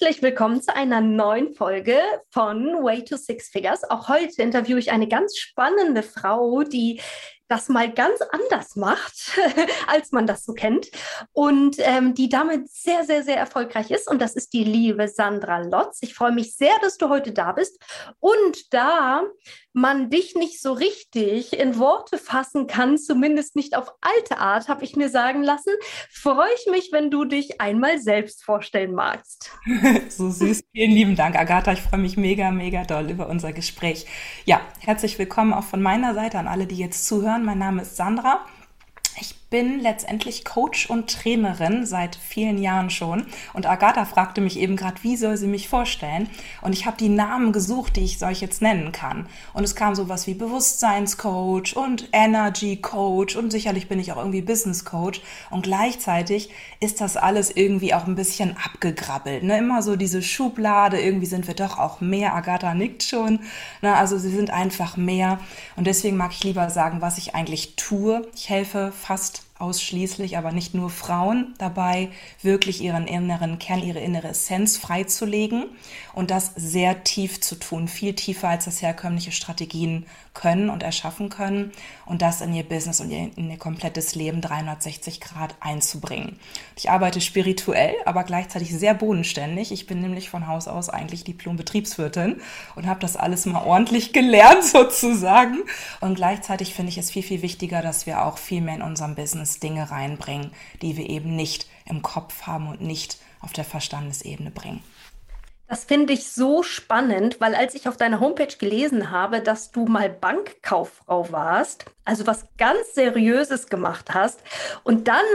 Herzlich willkommen zu einer neuen Folge von Way to Six Figures. Auch heute interviewe ich eine ganz spannende Frau, die das mal ganz anders macht, als man das so kennt und ähm, die damit sehr, sehr, sehr erfolgreich ist. Und das ist die liebe Sandra Lotz. Ich freue mich sehr, dass du heute da bist. Und da man dich nicht so richtig in Worte fassen kann, zumindest nicht auf alte Art, habe ich mir sagen lassen, freue ich mich, wenn du dich einmal selbst vorstellen magst. so süß. Vielen lieben Dank, Agatha. Ich freue mich mega, mega doll über unser Gespräch. Ja, herzlich willkommen auch von meiner Seite an alle, die jetzt zuhören hören. Mein Name ist Sandra. Bin letztendlich Coach und Trainerin seit vielen Jahren schon. Und Agatha fragte mich eben gerade, wie soll sie mich vorstellen? Und ich habe die Namen gesucht, die ich euch jetzt nennen kann. Und es kam sowas wie Bewusstseinscoach und Energy Coach und sicherlich bin ich auch irgendwie Business Coach. Und gleichzeitig ist das alles irgendwie auch ein bisschen abgegrabbelt. Ne? Immer so diese Schublade, irgendwie sind wir doch auch mehr. Agatha nickt schon. Ne? Also sie sind einfach mehr. Und deswegen mag ich lieber sagen, was ich eigentlich tue. Ich helfe fast ausschließlich, aber nicht nur Frauen dabei, wirklich ihren inneren Kern, ihre innere Essenz freizulegen und das sehr tief zu tun, viel tiefer als das herkömmliche Strategien können und erschaffen können und das in ihr Business und in ihr komplettes Leben 360 Grad einzubringen. Ich arbeite spirituell, aber gleichzeitig sehr bodenständig. Ich bin nämlich von Haus aus eigentlich Diplom-Betriebswirtin und habe das alles mal ordentlich gelernt sozusagen. Und gleichzeitig finde ich es viel, viel wichtiger, dass wir auch viel mehr in unserem Business Dinge reinbringen, die wir eben nicht im Kopf haben und nicht auf der Verstandesebene bringen. Das finde ich so spannend, weil als ich auf deiner Homepage gelesen habe, dass du mal Bankkauffrau warst, also was ganz Seriöses gemacht hast, und dann,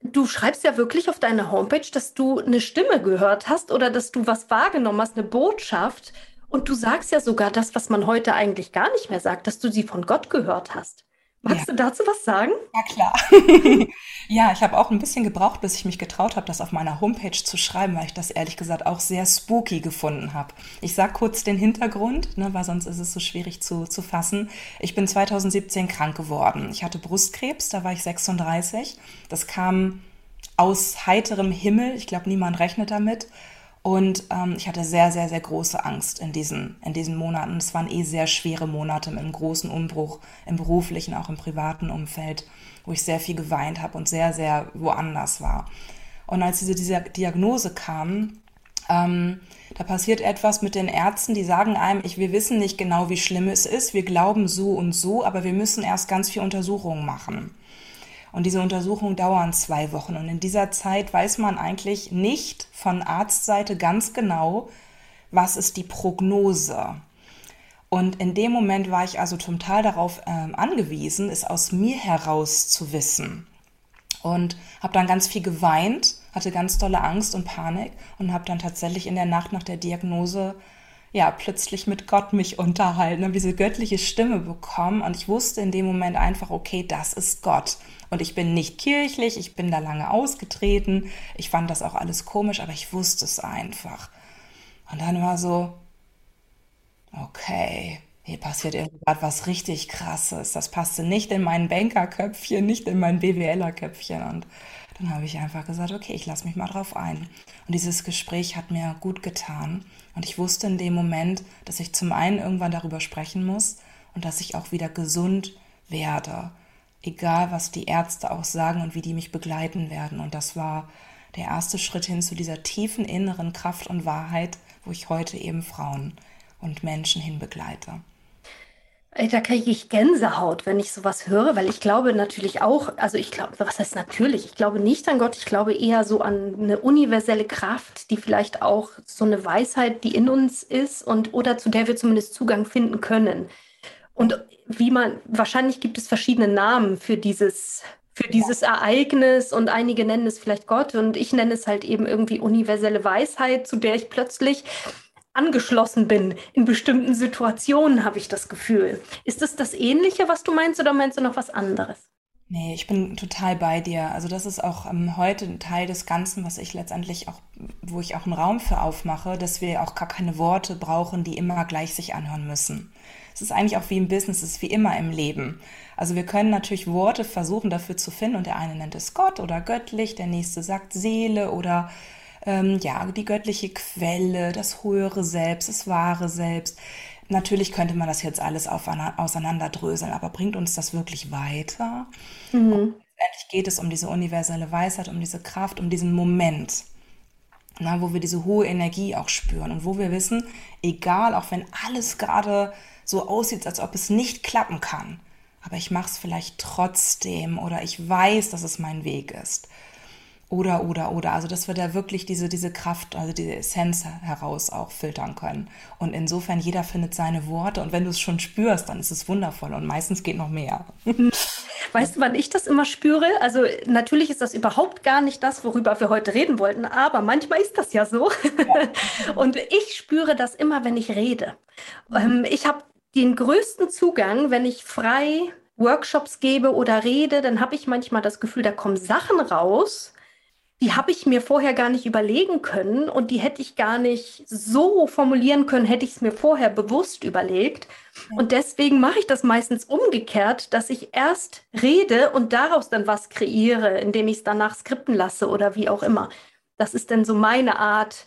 du schreibst ja wirklich auf deiner Homepage, dass du eine Stimme gehört hast oder dass du was wahrgenommen hast, eine Botschaft, und du sagst ja sogar das, was man heute eigentlich gar nicht mehr sagt, dass du sie von Gott gehört hast. Magst ja. du dazu was sagen? Ja, klar. ja, ich habe auch ein bisschen gebraucht, bis ich mich getraut habe, das auf meiner Homepage zu schreiben, weil ich das ehrlich gesagt auch sehr spooky gefunden habe. Ich sage kurz den Hintergrund, ne, weil sonst ist es so schwierig zu, zu fassen. Ich bin 2017 krank geworden. Ich hatte Brustkrebs, da war ich 36. Das kam aus heiterem Himmel. Ich glaube, niemand rechnet damit. Und ähm, ich hatte sehr, sehr, sehr große Angst in diesen, in diesen Monaten. Es waren eh sehr schwere Monate mit einem großen Umbruch im beruflichen, auch im privaten Umfeld, wo ich sehr viel geweint habe und sehr, sehr woanders war. Und als diese, diese Diagnose kam, ähm, da passiert etwas mit den Ärzten, die sagen einem, ich, wir wissen nicht genau, wie schlimm es ist, wir glauben so und so, aber wir müssen erst ganz viel Untersuchungen machen. Und diese Untersuchungen dauern zwei Wochen. Und in dieser Zeit weiß man eigentlich nicht von Arztseite ganz genau, was ist die Prognose. Und in dem Moment war ich also total darauf ähm, angewiesen, es aus mir heraus zu wissen. Und habe dann ganz viel geweint, hatte ganz tolle Angst und Panik und habe dann tatsächlich in der Nacht nach der Diagnose ja, plötzlich mit Gott mich unterhalten, habe diese göttliche Stimme bekommen und ich wusste in dem Moment einfach, okay, das ist Gott. Und ich bin nicht kirchlich, ich bin da lange ausgetreten, ich fand das auch alles komisch, aber ich wusste es einfach. Und dann war so, okay, hier passiert irgendwas richtig krasses. Das passte nicht in mein Bankerköpfchen, nicht in mein BWLer-Köpfchen. Und dann habe ich einfach gesagt, okay, ich lasse mich mal drauf ein. Und dieses Gespräch hat mir gut getan. Und ich wusste in dem Moment, dass ich zum einen irgendwann darüber sprechen muss und dass ich auch wieder gesund werde. Egal, was die Ärzte auch sagen und wie die mich begleiten werden. Und das war der erste Schritt hin zu dieser tiefen inneren Kraft und Wahrheit, wo ich heute eben Frauen und Menschen hin Da kriege ich Gänsehaut, wenn ich sowas höre, weil ich glaube natürlich auch, also ich glaube, was heißt natürlich? Ich glaube nicht an Gott, ich glaube eher so an eine universelle Kraft, die vielleicht auch so eine Weisheit, die in uns ist und oder zu der wir zumindest Zugang finden können. Und wie man, wahrscheinlich gibt es verschiedene Namen für dieses, für dieses Ereignis und einige nennen es vielleicht Gott und ich nenne es halt eben irgendwie universelle Weisheit, zu der ich plötzlich angeschlossen bin. In bestimmten Situationen habe ich das Gefühl. Ist das das Ähnliche, was du meinst, oder meinst du noch was anderes? Nee, ich bin total bei dir. Also das ist auch ähm, heute ein Teil des Ganzen, was ich letztendlich auch, wo ich auch einen Raum für aufmache, dass wir auch gar keine Worte brauchen, die immer gleich sich anhören müssen. Es ist eigentlich auch wie im Business, es ist wie immer im Leben. Also wir können natürlich Worte versuchen dafür zu finden und der eine nennt es Gott oder göttlich, der nächste sagt Seele oder ähm, ja, die göttliche Quelle, das höhere Selbst, das wahre Selbst. Natürlich könnte man das jetzt alles auseinanderdröseln, aber bringt uns das wirklich weiter? Mhm. Letztendlich geht es um diese universelle Weisheit, um diese Kraft, um diesen Moment, na, wo wir diese hohe Energie auch spüren und wo wir wissen, egal, auch wenn alles gerade so aussieht, als ob es nicht klappen kann, aber ich mache es vielleicht trotzdem oder ich weiß, dass es mein Weg ist. Oder, oder, oder. Also, dass wir da wirklich diese, diese Kraft, also diese Essenz heraus auch filtern können. Und insofern, jeder findet seine Worte. Und wenn du es schon spürst, dann ist es wundervoll. Und meistens geht noch mehr. Weißt du, wann ich das immer spüre? Also, natürlich ist das überhaupt gar nicht das, worüber wir heute reden wollten. Aber manchmal ist das ja so. Ja. Und ich spüre das immer, wenn ich rede. Mhm. Ich habe den größten Zugang, wenn ich frei Workshops gebe oder rede, dann habe ich manchmal das Gefühl, da kommen Sachen raus die habe ich mir vorher gar nicht überlegen können und die hätte ich gar nicht so formulieren können, hätte ich es mir vorher bewusst überlegt. Und deswegen mache ich das meistens umgekehrt, dass ich erst rede und daraus dann was kreiere, indem ich es danach skripten lasse oder wie auch immer. Das ist dann so meine Art,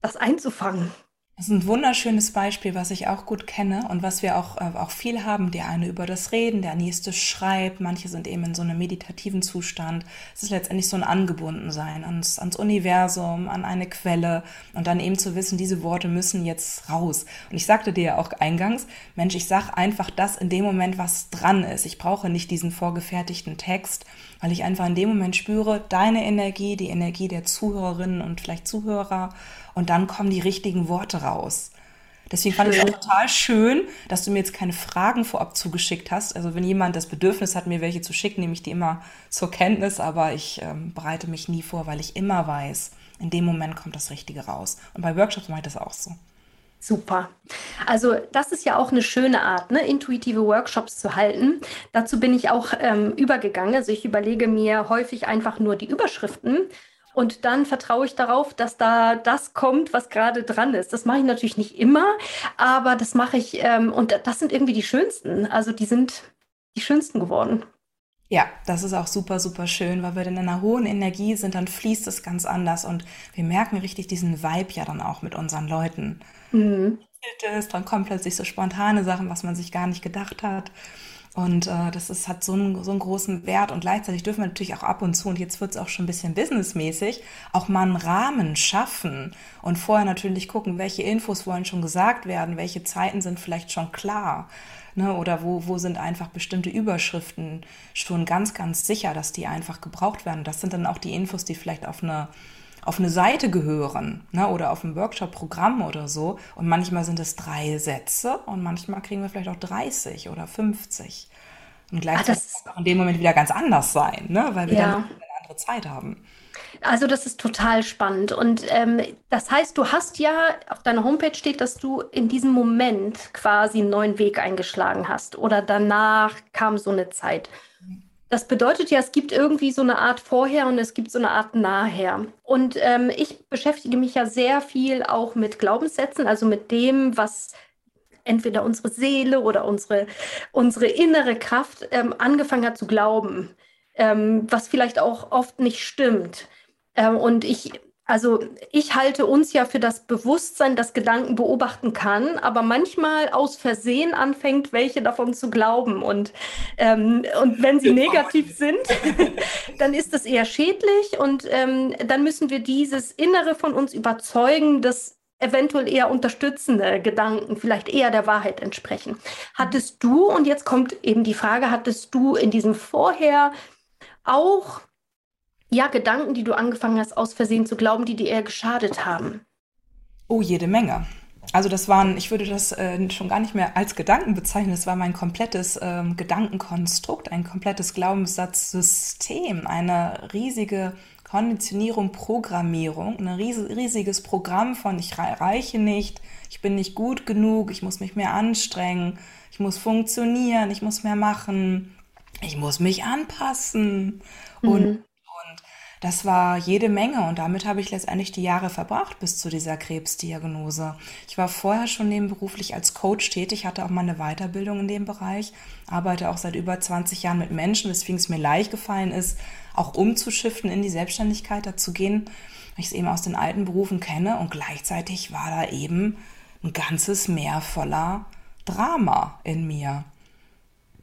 das einzufangen. Das ist ein wunderschönes Beispiel, was ich auch gut kenne und was wir auch, äh, auch viel haben. Der eine über das Reden, der nächste schreibt, manche sind eben in so einem meditativen Zustand. Es ist letztendlich so ein Angebundensein ans, ans Universum, an eine Quelle und dann eben zu wissen, diese Worte müssen jetzt raus. Und ich sagte dir ja auch eingangs, Mensch, ich sag einfach das in dem Moment, was dran ist. Ich brauche nicht diesen vorgefertigten Text, weil ich einfach in dem Moment spüre, deine Energie, die Energie der Zuhörerinnen und vielleicht Zuhörer und dann kommen die richtigen Worte raus. Deswegen fand ich es auch total schön, dass du mir jetzt keine Fragen vorab zugeschickt hast. Also wenn jemand das Bedürfnis hat, mir welche zu schicken, nehme ich die immer zur Kenntnis, aber ich ähm, bereite mich nie vor, weil ich immer weiß, in dem Moment kommt das Richtige raus. Und bei Workshops mache ich das auch so. Super. Also das ist ja auch eine schöne Art, ne? intuitive Workshops zu halten. Dazu bin ich auch ähm, übergegangen. Also ich überlege mir häufig einfach nur die Überschriften und dann vertraue ich darauf, dass da das kommt, was gerade dran ist. Das mache ich natürlich nicht immer, aber das mache ich ähm, und das sind irgendwie die schönsten. Also die sind die schönsten geworden. Ja, das ist auch super, super schön, weil wir in einer hohen Energie sind, dann fließt es ganz anders und wir merken richtig diesen Vibe ja dann auch mit unseren Leuten. Mhm. Dann kommen plötzlich so spontane Sachen, was man sich gar nicht gedacht hat. Und äh, das ist, hat so einen, so einen großen Wert. Und gleichzeitig dürfen wir natürlich auch ab und zu, und jetzt wird es auch schon ein bisschen businessmäßig, auch mal einen Rahmen schaffen und vorher natürlich gucken, welche Infos wollen schon gesagt werden, welche Zeiten sind vielleicht schon klar. Ne, oder wo, wo sind einfach bestimmte Überschriften schon ganz, ganz sicher, dass die einfach gebraucht werden. Das sind dann auch die Infos, die vielleicht auf eine auf eine Seite gehören ne, oder auf ein Workshop-Programm oder so. Und manchmal sind es drei Sätze und manchmal kriegen wir vielleicht auch 30 oder 50. Und gleichzeitig ah, kann es in dem Moment wieder ganz anders sein, ne, weil wir ja. dann eine andere Zeit haben. Also das ist total spannend. Und ähm, das heißt, du hast ja, auf deiner Homepage steht, dass du in diesem Moment quasi einen neuen Weg eingeschlagen hast. Oder danach kam so eine Zeit. Das bedeutet ja, es gibt irgendwie so eine Art Vorher und es gibt so eine Art Nachher. Und ähm, ich beschäftige mich ja sehr viel auch mit Glaubenssätzen, also mit dem, was entweder unsere Seele oder unsere, unsere innere Kraft ähm, angefangen hat zu glauben, ähm, was vielleicht auch oft nicht stimmt. Ähm, und ich also ich halte uns ja für das Bewusstsein, das Gedanken beobachten kann, aber manchmal aus Versehen anfängt, welche davon zu glauben. Und, ähm, und wenn sie negativ sind, dann ist das eher schädlich und ähm, dann müssen wir dieses Innere von uns überzeugen, dass eventuell eher unterstützende Gedanken, vielleicht eher der Wahrheit entsprechen. Hattest du, und jetzt kommt eben die Frage, hattest du in diesem Vorher auch ja, Gedanken, die du angefangen hast, aus Versehen zu glauben, die dir eher geschadet haben? Oh, jede Menge. Also das waren, ich würde das äh, schon gar nicht mehr als Gedanken bezeichnen, das war mein komplettes ähm, Gedankenkonstrukt, ein komplettes Glaubenssatzsystem, eine riesige Konditionierung, Programmierung, ein riesiges Programm von ich reiche nicht, ich bin nicht gut genug, ich muss mich mehr anstrengen, ich muss funktionieren, ich muss mehr machen, ich muss mich anpassen mhm. und das war jede Menge und damit habe ich letztendlich die Jahre verbracht bis zu dieser Krebsdiagnose. Ich war vorher schon nebenberuflich als Coach tätig, hatte auch mal eine Weiterbildung in dem Bereich, arbeite auch seit über 20 Jahren mit Menschen, weswegen es mir leicht gefallen ist, auch umzuschiften in die Selbstständigkeit, dazu gehen, weil ich es eben aus den alten Berufen kenne und gleichzeitig war da eben ein ganzes Meer voller Drama in mir.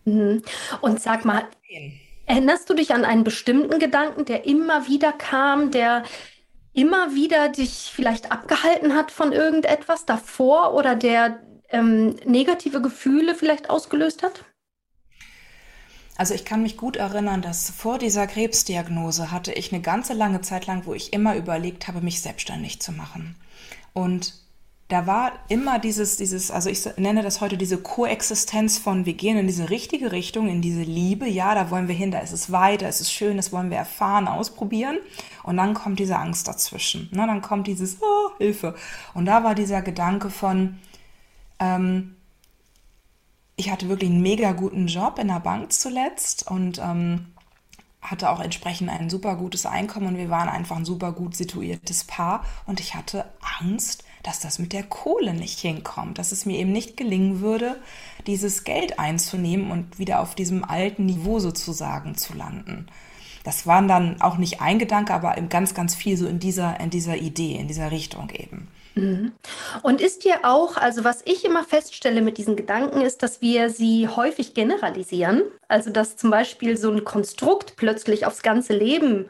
Mhm. Und sag mal, Erinnerst du dich an einen bestimmten Gedanken, der immer wieder kam, der immer wieder dich vielleicht abgehalten hat von irgendetwas davor oder der ähm, negative Gefühle vielleicht ausgelöst hat? Also ich kann mich gut erinnern, dass vor dieser Krebsdiagnose hatte ich eine ganze lange Zeit lang, wo ich immer überlegt habe, mich selbstständig zu machen. Und da war immer dieses, dieses, also ich nenne das heute diese Koexistenz von, wir gehen in diese richtige Richtung, in diese Liebe, ja, da wollen wir hin, da ist es weiter, es ist schön, das wollen wir erfahren, ausprobieren. Und dann kommt diese Angst dazwischen. Ne? Dann kommt dieses, oh, Hilfe. Und da war dieser Gedanke von, ähm, ich hatte wirklich einen mega guten Job in der Bank zuletzt und ähm, hatte auch entsprechend ein super gutes Einkommen und wir waren einfach ein super gut situiertes Paar und ich hatte Angst, dass das mit der Kohle nicht hinkommt, dass es mir eben nicht gelingen würde, dieses Geld einzunehmen und wieder auf diesem alten Niveau sozusagen zu landen. Das waren dann auch nicht ein Gedanke, aber ganz, ganz viel so in dieser, in dieser Idee, in dieser Richtung eben. Mhm. Und ist dir auch, also was ich immer feststelle mit diesen Gedanken, ist, dass wir sie häufig generalisieren. Also dass zum Beispiel so ein Konstrukt plötzlich aufs ganze Leben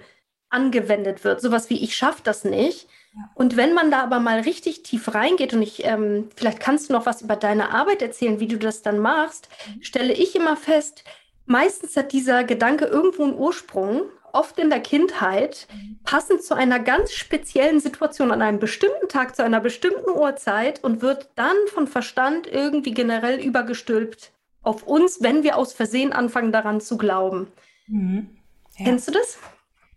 angewendet wird. Sowas wie ich schaffe das nicht. Und wenn man da aber mal richtig tief reingeht und ich, ähm, vielleicht kannst du noch was über deine Arbeit erzählen, wie du das dann machst, mhm. stelle ich immer fest, meistens hat dieser Gedanke irgendwo einen Ursprung, oft in der Kindheit, mhm. passend zu einer ganz speziellen Situation an einem bestimmten Tag, zu einer bestimmten Uhrzeit und wird dann von Verstand irgendwie generell übergestülpt auf uns, wenn wir aus Versehen anfangen daran zu glauben. Mhm. Ja. Kennst du das?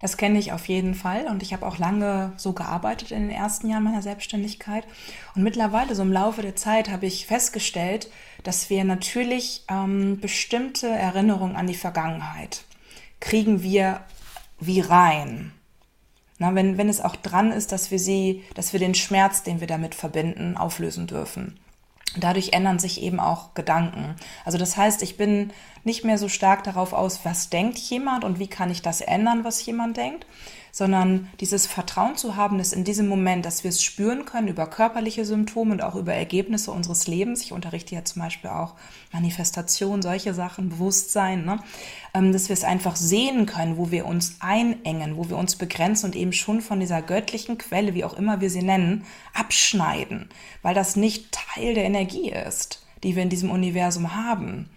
Das kenne ich auf jeden Fall und ich habe auch lange so gearbeitet in den ersten Jahren meiner Selbstständigkeit. Und mittlerweile, so im Laufe der Zeit, habe ich festgestellt, dass wir natürlich ähm, bestimmte Erinnerungen an die Vergangenheit kriegen wir wie rein. Na, wenn, wenn es auch dran ist, dass wir sie, dass wir den Schmerz, den wir damit verbinden, auflösen dürfen. Dadurch ändern sich eben auch Gedanken. Also das heißt, ich bin nicht mehr so stark darauf aus, was denkt jemand und wie kann ich das ändern, was jemand denkt, sondern dieses Vertrauen zu haben, dass in diesem Moment, dass wir es spüren können über körperliche Symptome und auch über Ergebnisse unseres Lebens. Ich unterrichte ja zum Beispiel auch Manifestation, solche Sachen, Bewusstsein, ne? Ähm, dass wir es einfach sehen können, wo wir uns einengen, wo wir uns begrenzen und eben schon von dieser göttlichen Quelle, wie auch immer wir sie nennen, abschneiden, weil das nicht Teil der Energie ist, die wir in diesem Universum haben.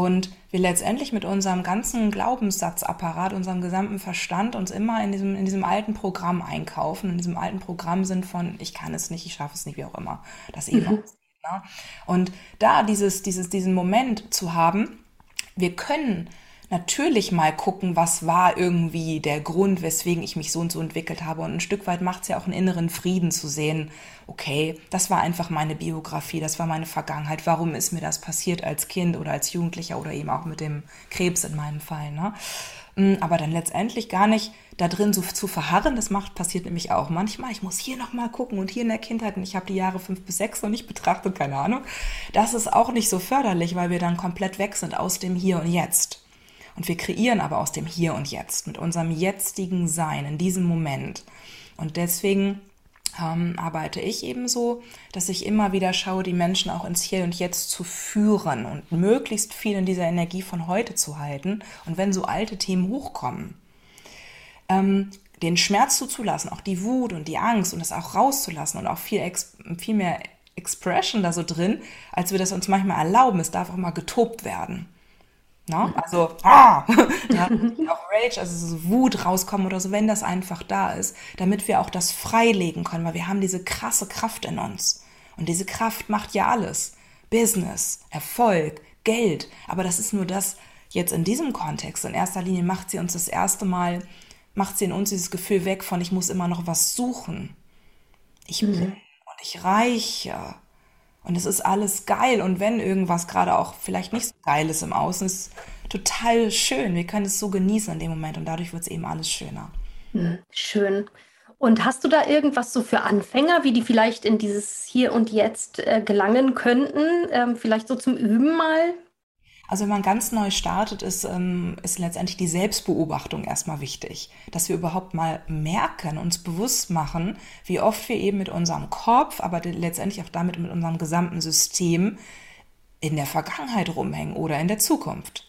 Und wir letztendlich mit unserem ganzen Glaubenssatzapparat, unserem gesamten Verstand uns immer in diesem, in diesem alten Programm einkaufen, in diesem alten Programm sind von ich kann es nicht, ich schaffe es nicht, wie auch immer. Das eben mhm. ne? Und da dieses, dieses, diesen Moment zu haben, wir können natürlich mal gucken, was war irgendwie der Grund, weswegen ich mich so und so entwickelt habe. Und ein Stück weit macht es ja auch einen inneren Frieden zu sehen, okay, das war einfach meine Biografie, das war meine Vergangenheit. Warum ist mir das passiert als Kind oder als Jugendlicher oder eben auch mit dem Krebs in meinem Fall. Ne? Mm, aber dann letztendlich gar nicht da drin so zu verharren, das macht, passiert nämlich auch manchmal. Ich muss hier nochmal gucken und hier in der Kindheit und ich habe die Jahre fünf bis sechs noch nicht betrachtet, keine Ahnung. Das ist auch nicht so förderlich, weil wir dann komplett weg sind aus dem Hier und Jetzt. Und wir kreieren aber aus dem Hier und Jetzt, mit unserem jetzigen Sein, in diesem Moment. Und deswegen ähm, arbeite ich eben so, dass ich immer wieder schaue, die Menschen auch ins Hier und Jetzt zu führen und möglichst viel in dieser Energie von heute zu halten. Und wenn so alte Themen hochkommen, ähm, den Schmerz zuzulassen, auch die Wut und die Angst und das auch rauszulassen und auch viel, viel mehr Expression da so drin, als wir das uns manchmal erlauben. Es darf auch mal getobt werden. Ne? Also, ah, ja, auch Rage, also so Wut rauskommen oder so, wenn das einfach da ist, damit wir auch das freilegen können, weil wir haben diese krasse Kraft in uns. Und diese Kraft macht ja alles. Business, Erfolg, Geld. Aber das ist nur das, jetzt in diesem Kontext. In erster Linie macht sie uns das erste Mal, macht sie in uns dieses Gefühl weg von, ich muss immer noch was suchen. Ich bin mhm. und ich reiche. Und es ist alles geil. Und wenn irgendwas gerade auch vielleicht nicht so geil ist im Außen, ist total schön. Wir können es so genießen in dem Moment und dadurch wird es eben alles schöner. Mhm. Schön. Und hast du da irgendwas so für Anfänger, wie die vielleicht in dieses Hier und Jetzt äh, gelangen könnten? Ähm, vielleicht so zum Üben mal? Also wenn man ganz neu startet, ist, ähm, ist letztendlich die Selbstbeobachtung erstmal wichtig. Dass wir überhaupt mal merken, uns bewusst machen, wie oft wir eben mit unserem Kopf, aber letztendlich auch damit mit unserem gesamten System in der Vergangenheit rumhängen oder in der Zukunft.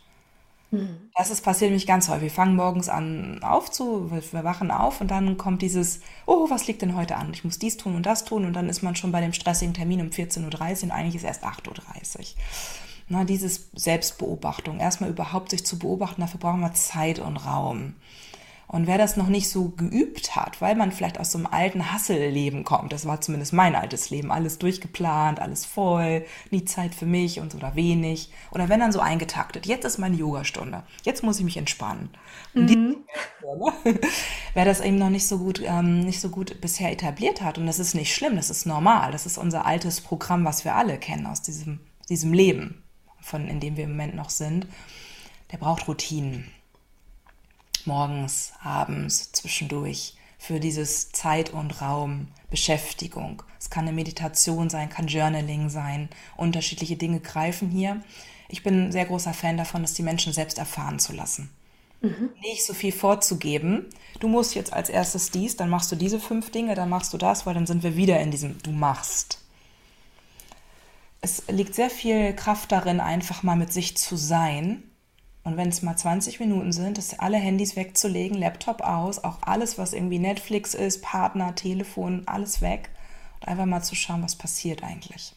Mhm. Das ist passiert nämlich ganz häufig. Wir fangen morgens an aufzu, wir wachen auf und dann kommt dieses, oh, was liegt denn heute an? Ich muss dies tun und das tun und dann ist man schon bei dem stressigen Termin um 14.30 Uhr und eigentlich ist erst 8.30 Uhr. Na, dieses Selbstbeobachtung, erstmal überhaupt sich zu beobachten, dafür brauchen wir Zeit und Raum. Und wer das noch nicht so geübt hat, weil man vielleicht aus so einem alten Hasselleben kommt, das war zumindest mein altes Leben, alles durchgeplant, alles voll, nie Zeit für mich und so oder wenig. Oder wenn dann so eingetaktet, jetzt ist meine Yogastunde, jetzt muss ich mich entspannen. Mhm. Die, wer das eben noch nicht so gut, ähm, nicht so gut bisher etabliert hat, und das ist nicht schlimm, das ist normal, das ist unser altes Programm, was wir alle kennen aus diesem, diesem Leben, von, in dem wir im Moment noch sind, der braucht Routinen morgens, abends, zwischendurch für dieses Zeit und Raum, Beschäftigung. Es kann eine Meditation sein, kann Journaling sein, unterschiedliche Dinge greifen hier. Ich bin ein sehr großer Fan davon, dass die Menschen selbst erfahren zu lassen. Mhm. Nicht so viel vorzugeben. Du musst jetzt als erstes dies, dann machst du diese fünf Dinge, dann machst du das, weil dann sind wir wieder in diesem Du machst. Es liegt sehr viel Kraft darin, einfach mal mit sich zu sein und wenn es mal 20 Minuten sind, dass alle Handys wegzulegen, Laptop aus, auch alles, was irgendwie Netflix ist, Partner, Telefon, alles weg und einfach mal zu schauen, was passiert eigentlich.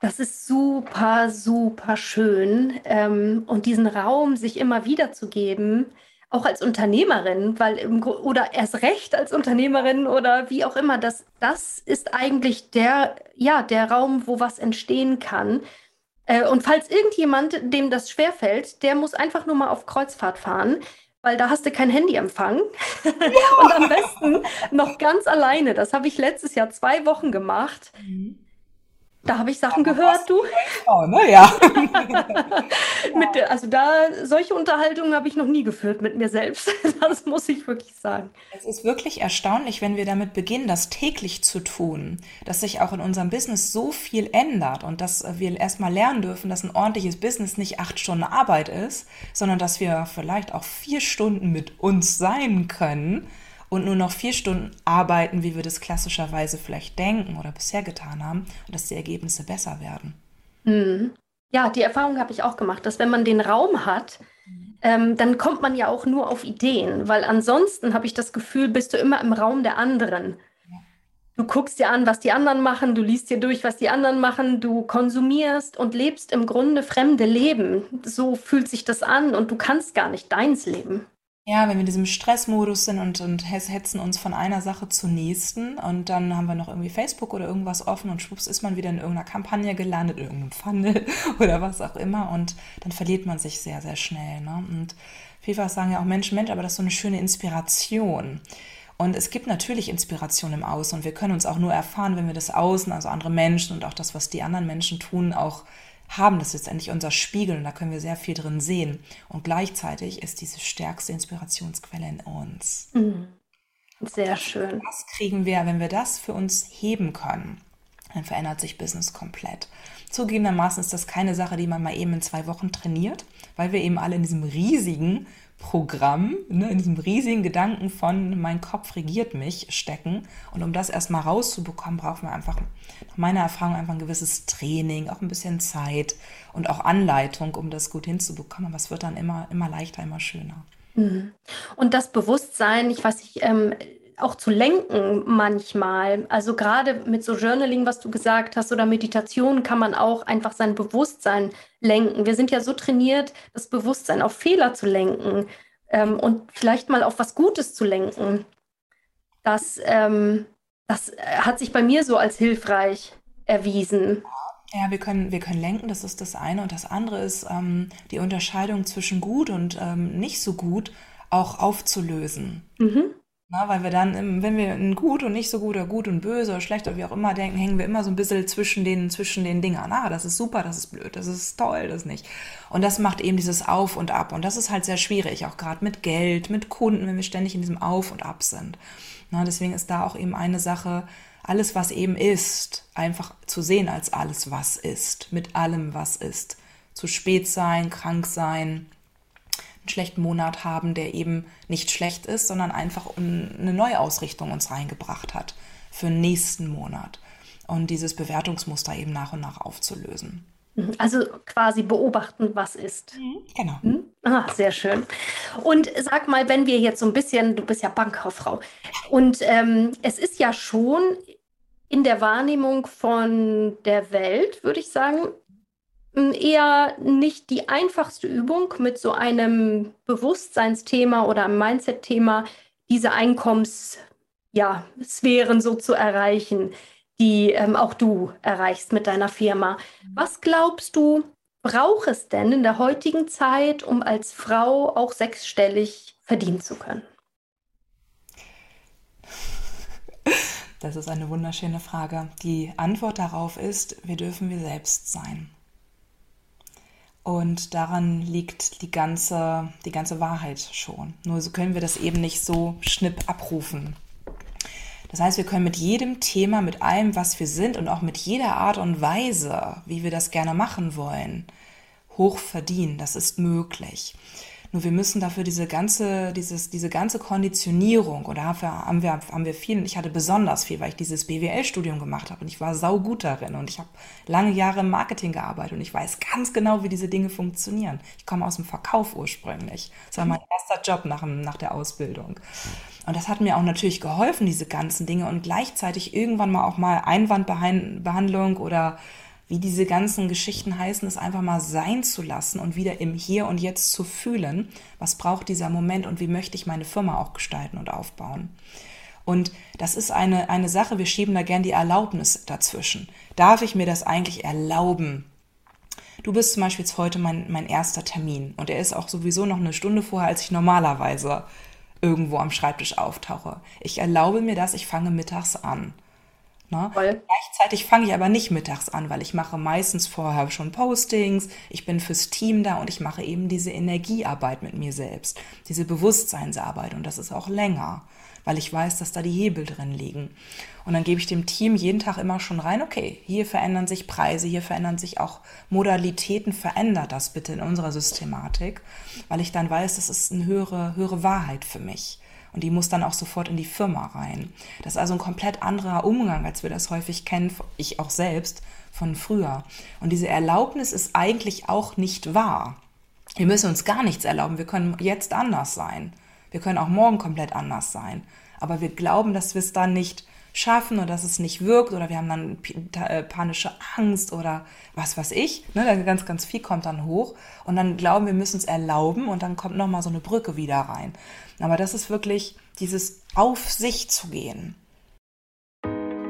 Das ist super, super schön. Ähm, und diesen Raum sich immer wieder zu geben, auch als Unternehmerin, weil im, oder erst recht als Unternehmerin oder wie auch immer, das, das ist eigentlich der, ja, der Raum, wo was entstehen kann. Äh, und falls irgendjemand, dem das schwerfällt, der muss einfach nur mal auf Kreuzfahrt fahren, weil da hast du kein Handyempfang. Und am besten noch ganz alleine. Das habe ich letztes Jahr zwei Wochen gemacht. Mhm. Da habe ich Sachen ja, gehört, du. Oh, ne? ja. mit, also da, solche Unterhaltungen habe ich noch nie geführt mit mir selbst. Das muss ich wirklich sagen. Es ist wirklich erstaunlich, wenn wir damit beginnen, das täglich zu tun, dass sich auch in unserem Business so viel ändert und dass wir erstmal lernen dürfen, dass ein ordentliches Business nicht acht Stunden Arbeit ist, sondern dass wir vielleicht auch vier Stunden mit uns sein können und nur noch vier Stunden arbeiten, wie wir das klassischerweise vielleicht denken oder bisher getan haben, und dass die Ergebnisse besser werden. Mhm. Ja, die Erfahrung habe ich auch gemacht, dass wenn man den Raum hat, ähm, dann kommt man ja auch nur auf Ideen, weil ansonsten habe ich das Gefühl, bist du immer im Raum der anderen. Du guckst dir an, was die anderen machen, du liest dir durch, was die anderen machen, du konsumierst und lebst im Grunde fremde Leben. So fühlt sich das an und du kannst gar nicht deins leben. Ja, wenn wir in diesem Stressmodus sind und, und hetzen uns von einer Sache zur nächsten und dann haben wir noch irgendwie Facebook oder irgendwas offen und schwupps ist man wieder in irgendeiner Kampagne gelandet, in irgendeinem Funnel oder was auch immer und dann verliert man sich sehr, sehr schnell. Ne? Und vielfach sagen ja auch Menschen, Mensch, aber das ist so eine schöne Inspiration. Und es gibt natürlich Inspiration im Außen und wir können uns auch nur erfahren, wenn wir das Außen, also andere Menschen und auch das, was die anderen Menschen tun, auch haben. Das letztendlich unser Spiegel und da können wir sehr viel drin sehen. Und gleichzeitig ist diese stärkste Inspirationsquelle in uns. Mhm. Sehr schön. Was kriegen wir, wenn wir das für uns heben können? Dann verändert sich Business komplett. Zugegebenermaßen ist das keine Sache, die man mal eben in zwei Wochen trainiert, weil wir eben alle in diesem riesigen Programm, ne, in diesem riesigen Gedanken von mein Kopf regiert mich stecken. Und um das erstmal rauszubekommen, brauchen wir einfach, nach meiner Erfahrung, einfach ein gewisses Training, auch ein bisschen Zeit und auch Anleitung, um das gut hinzubekommen. Aber es wird dann immer, immer leichter, immer schöner. Mhm. Und das Bewusstsein, ich weiß nicht, ähm, auch zu lenken manchmal. Also gerade mit so Journaling, was du gesagt hast, oder Meditation kann man auch einfach sein Bewusstsein lenken. Wir sind ja so trainiert, das Bewusstsein auf Fehler zu lenken ähm, und vielleicht mal auf was Gutes zu lenken. Das, ähm, das hat sich bei mir so als hilfreich erwiesen. Ja, wir können, wir können lenken, das ist das eine. Und das andere ist ähm, die Unterscheidung zwischen gut und ähm, nicht so gut auch aufzulösen. Mhm. Na, weil wir dann, wenn wir in gut und nicht so gut oder gut und böse oder schlecht oder wie auch immer denken, hängen wir immer so ein bisschen zwischen den, zwischen den Dingern. Ah, das ist super, das ist blöd, das ist toll, das nicht. Und das macht eben dieses Auf und Ab. Und das ist halt sehr schwierig, auch gerade mit Geld, mit Kunden, wenn wir ständig in diesem Auf und Ab sind. Na, deswegen ist da auch eben eine Sache, alles, was eben ist, einfach zu sehen als alles, was ist, mit allem, was ist. Zu spät sein, krank sein, einen schlechten Monat haben, der eben nicht schlecht ist, sondern einfach eine neue Ausrichtung uns reingebracht hat für den nächsten Monat. Und dieses Bewertungsmuster eben nach und nach aufzulösen. Mhm. Also quasi beobachten, was ist. Mhm, genau. Mhm. Ah, sehr schön. Und sag mal, wenn wir jetzt so ein bisschen, du bist ja Bankkauffrau, und ähm, es ist ja schon in der Wahrnehmung von der Welt, würde ich sagen, eher nicht die einfachste Übung mit so einem Bewusstseinsthema oder einem Mindset-Thema, diese Einkommenssphären ja, so zu erreichen, die ähm, auch du erreichst mit deiner Firma. Was glaubst du, braucht es denn in der heutigen Zeit, um als Frau auch sechsstellig verdienen zu können? Das ist eine wunderschöne Frage. Die Antwort darauf ist, wir dürfen wir selbst sein. Und daran liegt die ganze, die ganze Wahrheit schon. Nur so können wir das eben nicht so schnipp abrufen. Das heißt, wir können mit jedem Thema, mit allem, was wir sind und auch mit jeder Art und Weise, wie wir das gerne machen wollen, hoch verdienen. Das ist möglich. Nur wir müssen dafür diese ganze, dieses, diese ganze Konditionierung, oder haben wir, haben wir viel, ich hatte besonders viel, weil ich dieses BWL-Studium gemacht habe und ich war saugut darin und ich habe lange Jahre im Marketing gearbeitet und ich weiß ganz genau, wie diese Dinge funktionieren. Ich komme aus dem Verkauf ursprünglich. Das war mein erster Job nach, nach der Ausbildung. Und das hat mir auch natürlich geholfen, diese ganzen Dinge und gleichzeitig irgendwann mal auch mal Einwandbehandlung oder wie diese ganzen Geschichten heißen, es einfach mal sein zu lassen und wieder im Hier und Jetzt zu fühlen, was braucht dieser Moment und wie möchte ich meine Firma auch gestalten und aufbauen. Und das ist eine, eine Sache, wir schieben da gern die Erlaubnis dazwischen. Darf ich mir das eigentlich erlauben? Du bist zum Beispiel jetzt heute mein, mein erster Termin und er ist auch sowieso noch eine Stunde vorher, als ich normalerweise irgendwo am Schreibtisch auftauche. Ich erlaube mir das, ich fange mittags an. Ne? Gleichzeitig fange ich aber nicht mittags an, weil ich mache meistens vorher schon Postings, ich bin fürs Team da und ich mache eben diese Energiearbeit mit mir selbst, diese Bewusstseinsarbeit und das ist auch länger, weil ich weiß, dass da die Hebel drin liegen. Und dann gebe ich dem Team jeden Tag immer schon rein, okay, hier verändern sich Preise, hier verändern sich auch Modalitäten, verändert das bitte in unserer Systematik, weil ich dann weiß, das ist eine höhere, höhere Wahrheit für mich. Und die muss dann auch sofort in die Firma rein. Das ist also ein komplett anderer Umgang, als wir das häufig kennen, ich auch selbst von früher. Und diese Erlaubnis ist eigentlich auch nicht wahr. Wir müssen uns gar nichts erlauben. Wir können jetzt anders sein. Wir können auch morgen komplett anders sein. Aber wir glauben, dass wir es dann nicht schaffen oder dass es nicht wirkt oder wir haben dann äh, panische Angst oder was weiß ich. Ne, ganz, ganz viel kommt dann hoch und dann glauben wir müssen es erlauben und dann kommt nochmal so eine Brücke wieder rein. Aber das ist wirklich dieses auf sich zu gehen.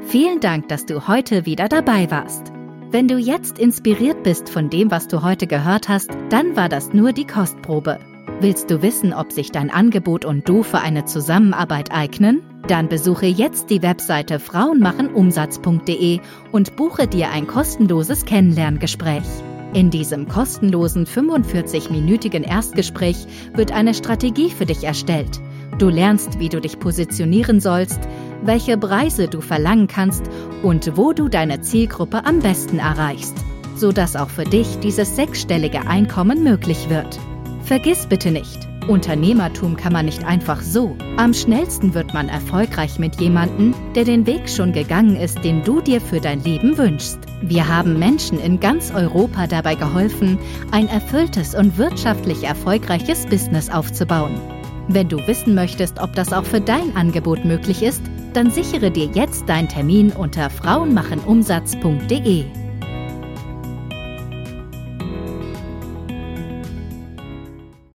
Vielen Dank, dass du heute wieder dabei warst. Wenn du jetzt inspiriert bist von dem, was du heute gehört hast, dann war das nur die Kostprobe. Willst du wissen, ob sich dein Angebot und du für eine Zusammenarbeit eignen? Dann besuche jetzt die Webseite frauenmachenumsatz.de und buche dir ein kostenloses Kennenlerngespräch. In diesem kostenlosen 45-minütigen Erstgespräch wird eine Strategie für dich erstellt. Du lernst, wie du dich positionieren sollst, welche Preise du verlangen kannst und wo du deine Zielgruppe am besten erreichst, sodass auch für dich dieses sechsstellige Einkommen möglich wird. Vergiss bitte nicht, Unternehmertum kann man nicht einfach so. Am schnellsten wird man erfolgreich mit jemandem, der den Weg schon gegangen ist, den du dir für dein Leben wünschst. Wir haben Menschen in ganz Europa dabei geholfen, ein erfülltes und wirtschaftlich erfolgreiches Business aufzubauen. Wenn du wissen möchtest, ob das auch für dein Angebot möglich ist, dann sichere dir jetzt deinen Termin unter frauenmachenumsatz.de.